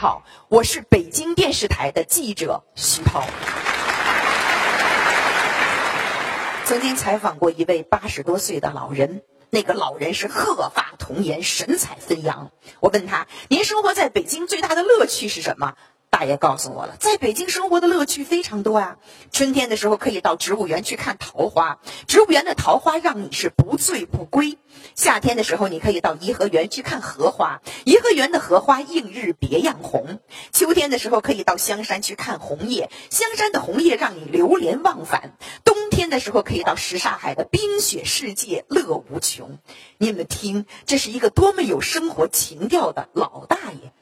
好，我是北京电视台的记者徐涛。曾经采访过一位八十多岁的老人，那个老人是鹤发童颜，神采飞扬。我问他：“您生活在北京最大的乐趣是什么？”大爷告诉我了，在北京生活的乐趣非常多啊。春天的时候可以到植物园去看桃花，植物园的桃花让你是不醉不归。夏天的时候你可以到颐和园去看荷花，颐和园的荷花映日别样。天的时候可以到香山去看红叶，香山的红叶让你流连忘返。冬天的时候可以到什刹海的冰雪世界乐无穷。你们听，这是一个多么有生活情调的老大爷。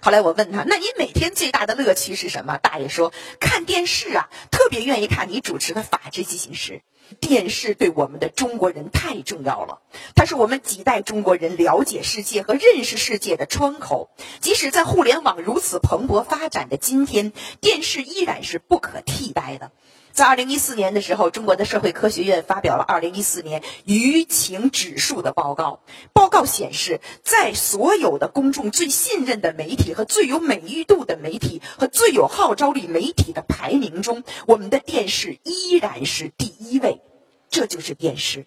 后来我问他：“那你每天最大的乐趣是什么？”大爷说：“看电视啊，特别愿意看你主持的《法制进行时》。电视对我们的中国人太重要了，它是我们几代中国人了解世界和认识世界的窗口。即使在互联网如此蓬勃发展的今天，电视依然是不可替代的。”在二零一四年的时候，中国的社会科学院发表了二零一四年舆情指数的报告。报告显示，在所有的公众最信任的媒体和最有美誉度的媒体和最有号召力媒体的排名中，我们的电视依然是第一位。这就是电视，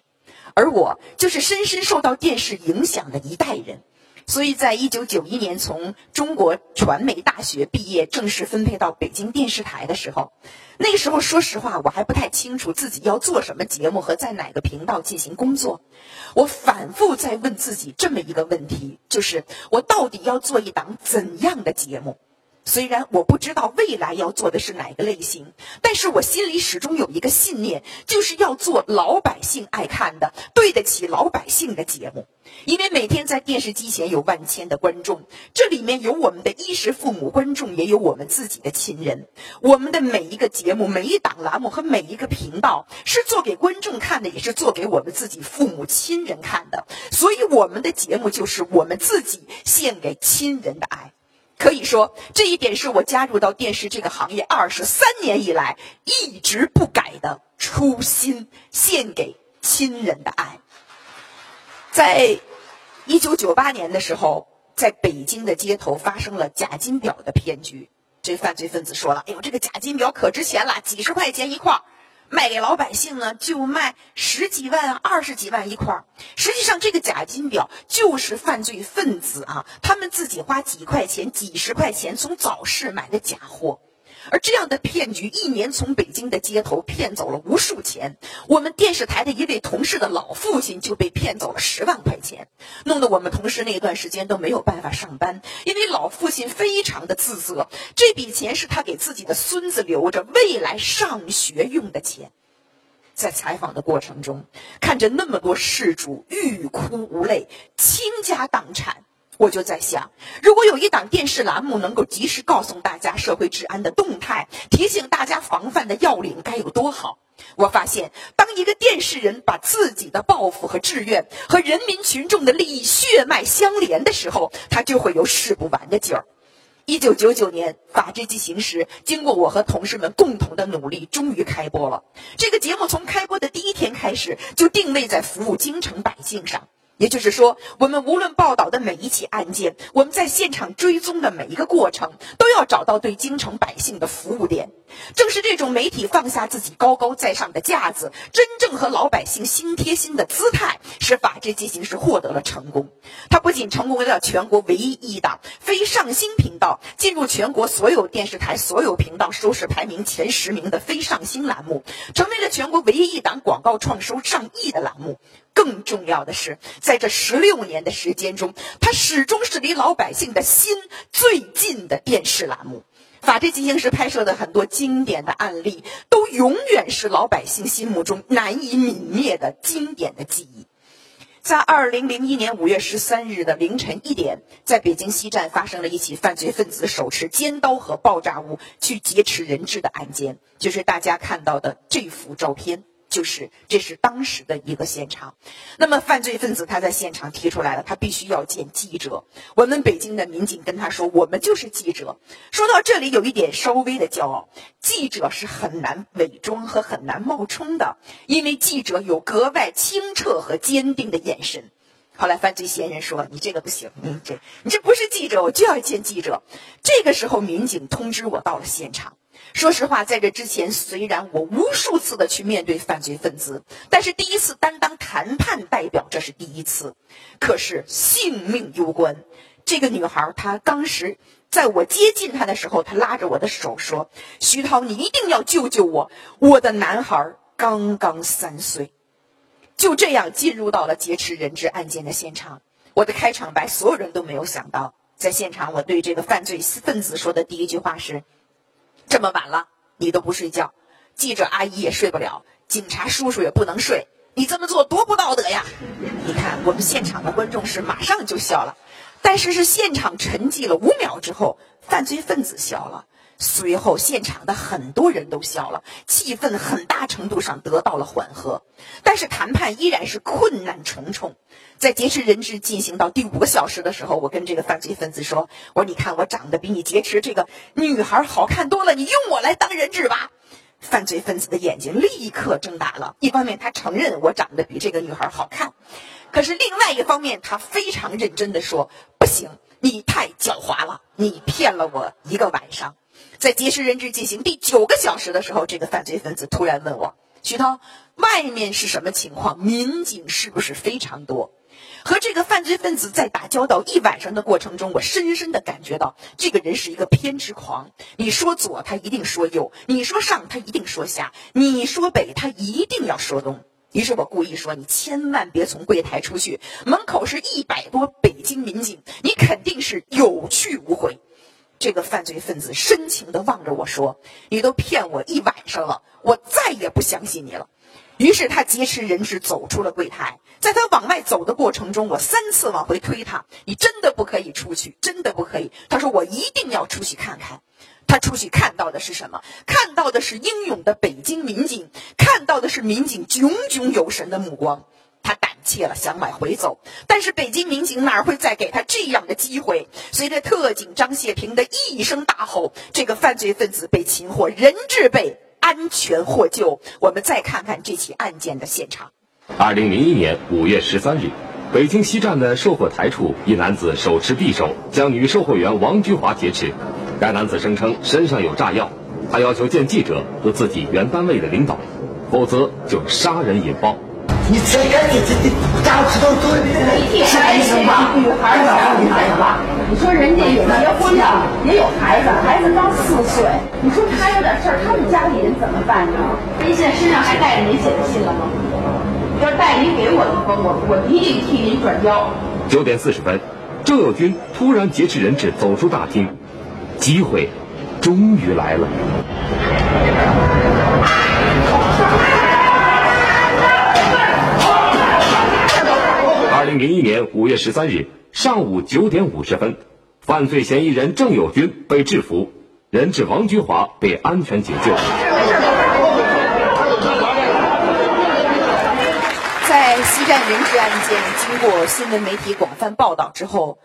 而我就是深深受到电视影响的一代人。所以在一九九一年从中国传媒大学毕业，正式分配到北京电视台的时候，那个时候说实话，我还不太清楚自己要做什么节目和在哪个频道进行工作。我反复在问自己这么一个问题，就是我到底要做一档怎样的节目？虽然我不知道未来要做的是哪个类型，但是我心里始终有一个信念，就是要做老百姓爱看的、对得起老百姓的节目。因为每天在电视机前有万千的观众，这里面有我们的衣食父母观众，也有我们自己的亲人。我们的每一个节目、每一档栏目和每一个频道，是做给观众看的，也是做给我们自己父母亲人看的。所以，我们的节目就是我们自己献给亲人的爱。可以说，这一点是我加入到电视这个行业二十三年以来一直不改的初心，献给亲人的爱。在一九九八年的时候，在北京的街头发生了假金表的骗局。这犯罪分子说了：“哎呦，这个假金表可值钱了，几十块钱一块儿。”卖给老百姓呢，就卖十几万、二十几万一块儿。实际上，这个假金表就是犯罪分子啊，他们自己花几块钱、几十块钱从早市买的假货。而这样的骗局，一年从北京的街头骗走了无数钱。我们电视台的一位同事的老父亲就被骗走了十万块钱，弄得我们同事那段时间都没有办法上班，因为老父亲非常的自责，这笔钱是他给自己的孙子留着未来上学用的钱。在采访的过程中，看着那么多事主欲哭无泪、倾家荡产。我就在想，如果有一档电视栏目能够及时告诉大家社会治安的动态，提醒大家防范的要领，该有多好！我发现，当一个电视人把自己的抱负和志愿和人民群众的利益血脉相连的时候，他就会有使不完的劲儿。一九九九年，《法制进行时》经过我和同事们共同的努力，终于开播了。这个节目从开播的第一天开始，就定位在服务京城百姓上。也就是说，我们无论报道的每一起案件，我们在现场追踪的每一个过程，都要找到对京城百姓的服务点。正是这种媒体放下自己高高在上的架子，真正和老百姓心贴心的姿态，使《法治进行时》获得了成功。它不仅成功为了全国唯一一档非上星频道进入全国所有电视台所有频道收视排名前十名的非上星栏目，成为了全国唯一一档广告创收上亿的栏目。更重要的是，在这十六年的时间中，它始终是离老百姓的心最近的电视栏目。《法制进行时》拍摄的很多经典的案例，都永远是老百姓心目中难以泯灭的经典的记忆。在二零零一年五月十三日的凌晨一点，在北京西站发生了一起犯罪分子手持尖刀和爆炸物去劫持人质的案件，就是大家看到的这幅照片。就是，这是当时的一个现场。那么，犯罪分子他在现场提出来了，他必须要见记者。我们北京的民警跟他说：“我们就是记者。”说到这里，有一点稍微的骄傲。记者是很难伪装和很难冒充的，因为记者有格外清澈和坚定的眼神。后来犯罪嫌疑人说：“你这个不行，你这你这不是记者，我就要见记者。”这个时候，民警通知我到了现场。说实话，在这之前，虽然我无数次的去面对犯罪分子，但是第一次担当谈判代表，这是第一次。可是性命攸关，这个女孩她当时在我接近她的时候，她拉着我的手说：“徐涛，你一定要救救我，我的男孩刚刚三岁。”就这样进入到了劫持人质案件的现场。我的开场白，所有人都没有想到。在现场，我对这个犯罪分子说的第一句话是：“这么晚了，你都不睡觉，记者阿姨也睡不了，警察叔叔也不能睡，你这么做多不道德呀！”你看，我们现场的观众是马上就笑了，但是是现场沉寂了五秒之后，犯罪分子笑了。随后，现场的很多人都笑了，气氛很大程度上得到了缓和。但是谈判依然是困难重重。在劫持人质进行到第五个小时的时候，我跟这个犯罪分子说：“我说你看我长得比你劫持这个女孩好看多了，你用我来当人质吧。”犯罪分子的眼睛立刻睁大了。一方面，他承认我长得比这个女孩好看；可是另外一方面，他非常认真的说：“不行，你太狡猾了，你骗了我一个晚上。”在劫持人质进行第九个小时的时候，这个犯罪分子突然问我：“徐涛，外面是什么情况？民警是不是非常多？”和这个犯罪分子在打交道一晚上的过程中，我深深的感觉到，这个人是一个偏执狂。你说左，他一定说右；你说上，他一定说下；你说北，他一定要说东。于是我故意说：“你千万别从柜台出去，门口是一百多北京民警，你肯定是有去无回。”这个犯罪分子深情地望着我说：“你都骗我一晚上了，我再也不相信你了。”于是他劫持人质走出了柜台，在他往外走的过程中，我三次往回推他：“你真的不可以出去，真的不可以。”他说：“我一定要出去看看。”他出去看到的是什么？看到的是英勇的北京民警，看到的是民警炯炯有神的目光。他胆怯了，想往回走，但是北京民警哪会再给他这样的机会？随着特警张谢平的一声大吼，这个犯罪分子被擒获，人质被安全获救。我们再看看这起案件的现场。二零零一年五月十三日，北京西站的售货台处，一男子手持匕首将女售货员王菊华劫持。该男子声称身上有炸药，他要求见记者和自己原单位的领导，否则就杀人引爆。你这个你这这家知道多孩子吧，女孩儿吧，女孩子吧。你说人家有结婚的，也有孩子，孩子刚四岁。你说他有点事儿，他们家里人怎么办呢？您现在身上还带着您写的信了吗？要带您给我一封，我我一定替您转交。九点四十分，郑友军突然劫持人质走出大厅，机会终于来了。零零一年五月十三日上午九点五十分，犯罪嫌疑人郑友军被制服，人质王菊华被安全解救。在西站人质案件经过新闻媒体广泛报道之后，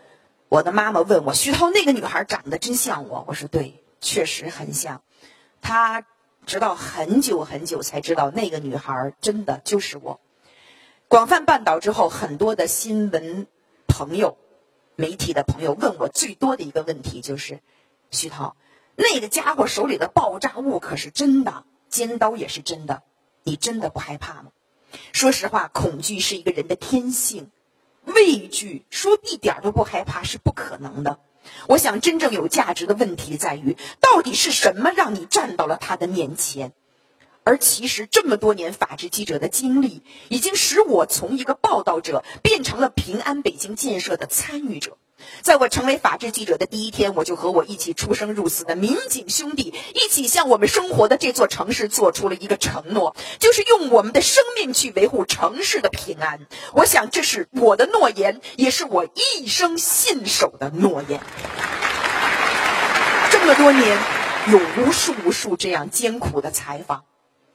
我的妈妈问我：“徐涛，那个女孩长得真像我？”我说：“对，确实很像。”她直到很久很久才知道，那个女孩真的就是我。广泛报道之后，很多的新闻朋友、媒体的朋友问我最多的一个问题就是：徐涛，那个家伙手里的爆炸物可是真的，尖刀也是真的，你真的不害怕吗？说实话，恐惧是一个人的天性，畏惧说一点都不害怕是不可能的。我想，真正有价值的问题在于，到底是什么让你站到了他的面前？而其实这么多年法制记者的经历，已经使我从一个报道者变成了平安北京建设的参与者。在我成为法制记者的第一天，我就和我一起出生入死的民警兄弟一起向我们生活的这座城市做出了一个承诺，就是用我们的生命去维护城市的平安。我想，这是我的诺言，也是我一生信守的诺言。这么多年，有无数无数这样艰苦的采访。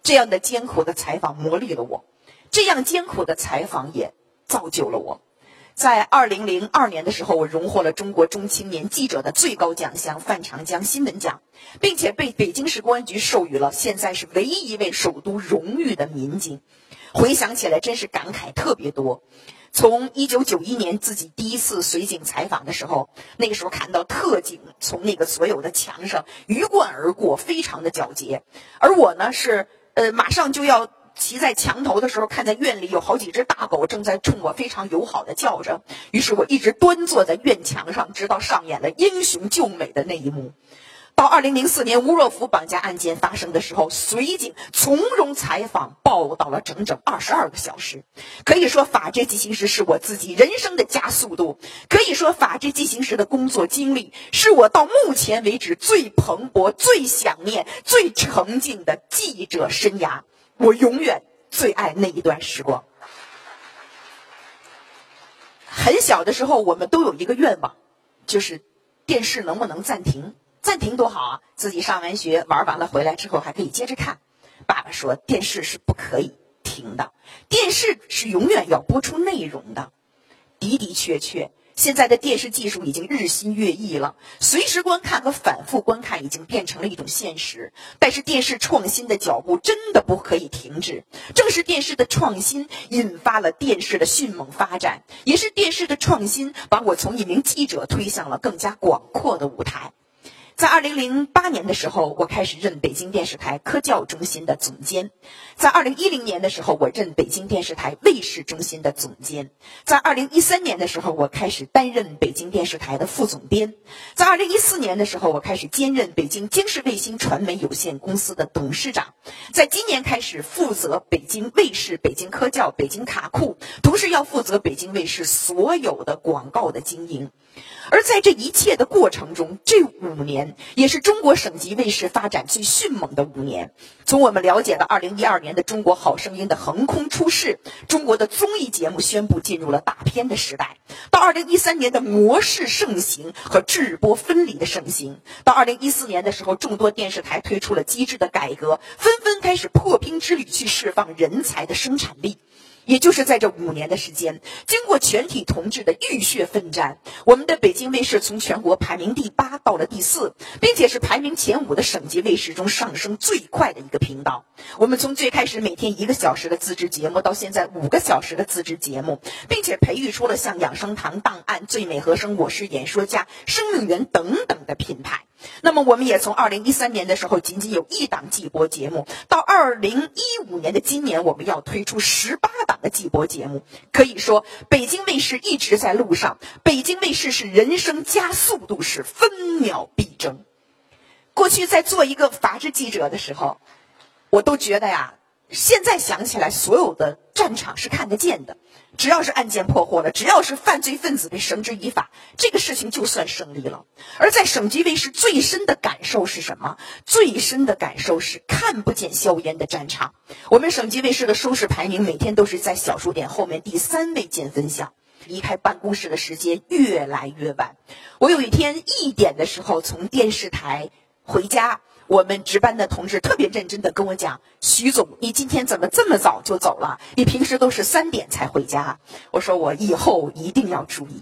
这样的艰苦的采访磨砺了我，这样艰苦的采访也造就了我。在二零零二年的时候，我荣获了中国中青年记者的最高奖项——范长江新闻奖，并且被北京市公安局授予了现在是唯一一位首都荣誉的民警。回想起来，真是感慨特别多。从一九九一年自己第一次随警采访的时候，那个时候看到特警从那个所有的墙上鱼贯而过，非常的皎洁。而我呢是呃马上就要骑在墙头的时候，看见院里有好几只大狗正在冲我非常友好的叫着，于是我一直端坐在院墙上，直到上演了英雄救美的那一幕。到二零零四年吴若甫绑架案件发生的时候，随警从容采访报道了整整二十二个小时。可以说，《法制进行时》是我自己人生的加速度。可以说，《法制进行时》的工作经历是我到目前为止最蓬勃、最想念、最沉浸的记者生涯。我永远最爱那一段时光。很小的时候，我们都有一个愿望，就是电视能不能暂停。暂停多好啊！自己上完学玩完了回来之后还可以接着看。爸爸说电视是不可以停的，电视是永远要播出内容的。的的确确，现在的电视技术已经日新月异了，随时观看和反复观看已经变成了一种现实。但是电视创新的脚步真的不可以停止。正是电视的创新引发了电视的迅猛发展，也是电视的创新把我从一名记者推向了更加广阔的舞台。在二零零八年的时候，我开始任北京电视台科教中心的总监；在二零一零年的时候，我任北京电视台卫视中心的总监；在二零一三年的时候，我开始担任北京电视台的副总编；在二零一四年的时候，我开始兼任北京京视卫星传媒有限公司的董事长；在今年开始负责北京卫视、北京科教、北京卡库，同时要负责北京卫视所有的广告的经营。而在这一切的过程中，这五年也是中国省级卫视发展最迅猛的五年。从我们了解的2012年的《中国好声音》的横空出世，中国的综艺节目宣布进入了大片的时代；到2013年的模式盛行和制播分离的盛行；到2014年的时候，众多电视台推出了机制的改革，纷纷开始破冰之旅去释放人才的生产力。也就是在这五年的时间，经过全体同志的浴血奋战，我们的北京卫视从全国排名第八到了第四，并且是排名前五的省级卫视中上升最快的一个频道。我们从最开始每天一个小时的自制节目，到现在五个小时的自制节目，并且培育出了像养生堂、档案、最美和声、我是演说家、生命源等等的品牌。那么，我们也从二零一三年的时候仅仅有一档季播节目，到二零一五年的今年，我们要推出十八档的季播节目。可以说，北京卫视一直在路上。北京卫视是人生加速度，是分秒必争。过去在做一个法制记者的时候，我都觉得呀。现在想起来，所有的战场是看得见的。只要是案件破获了，只要是犯罪分子被绳之以法，这个事情就算胜利了。而在省级卫视最深的感受是什么？最深的感受是看不见硝烟的战场。我们省级卫视的收视排名每天都是在小数点后面第三位见分晓。离开办公室的时间越来越晚。我有一天一点的时候从电视台回家。我们值班的同志特别认真的跟我讲：“徐总，你今天怎么这么早就走了？你平时都是三点才回家。”我说：“我以后一定要注意。”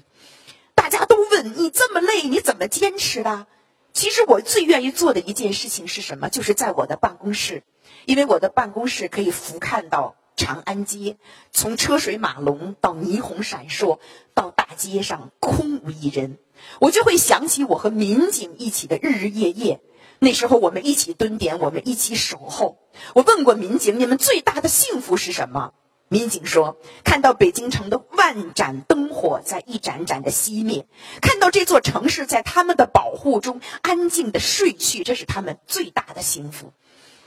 大家都问你这么累，你怎么坚持的？其实我最愿意做的一件事情是什么？就是在我的办公室，因为我的办公室可以俯瞰到长安街，从车水马龙到霓虹闪烁，到大街上空无一人，我就会想起我和民警一起的日日夜夜。那时候我们一起蹲点，我们一起守候。我问过民警：“你们最大的幸福是什么？”民警说：“看到北京城的万盏灯火在一盏盏的熄灭，看到这座城市在他们的保护中安静的睡去，这是他们最大的幸福。”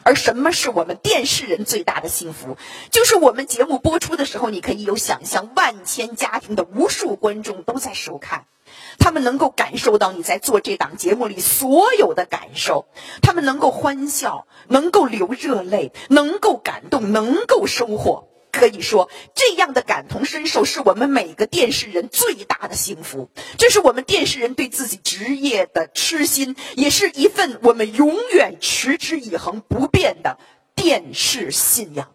而什么是我们电视人最大的幸福？就是我们节目播出的时候，你可以有想象，万千家庭的无数观众都在收看。他们能够感受到你在做这档节目里所有的感受，他们能够欢笑，能够流热泪，能够感动，能够收获。可以说，这样的感同身受是我们每个电视人最大的幸福。这是我们电视人对自己职业的痴心，也是一份我们永远持之以恒、不变的电视信仰。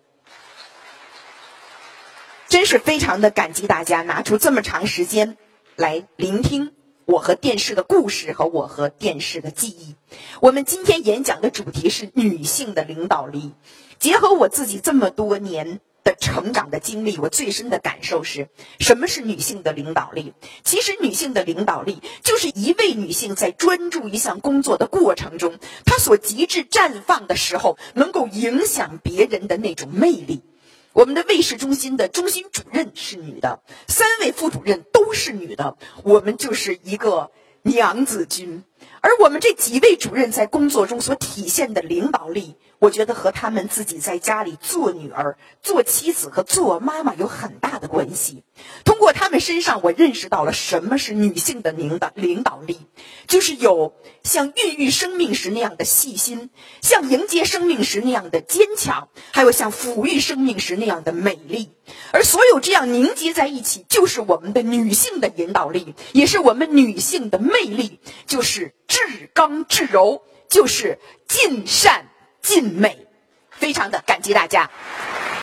真是非常的感激大家拿出这么长时间。来聆听我和电视的故事和我和电视的记忆。我们今天演讲的主题是女性的领导力。结合我自己这么多年的成长的经历，我最深的感受是什么是女性的领导力？其实，女性的领导力就是一位女性在专注一项工作的过程中，她所极致绽放的时候，能够影响别人的那种魅力。我们的卫视中心的中心主任是女的，三位副主任都是女的，我们就是一个娘子军。而我们这几位主任在工作中所体现的领导力，我觉得和他们自己在家里做女儿、做妻子和做妈妈有很大的关系。通过他们身上，我认识到了什么是女性的领导领导力，就是有像孕育生命时那样的细心，像迎接生命时那样的坚强，还有像抚育生命时那样的美丽。而所有这样凝结在一起，就是我们的女性的引导力，也是我们女性的魅力，就是至刚至柔，就是尽善尽美。非常的感激大家。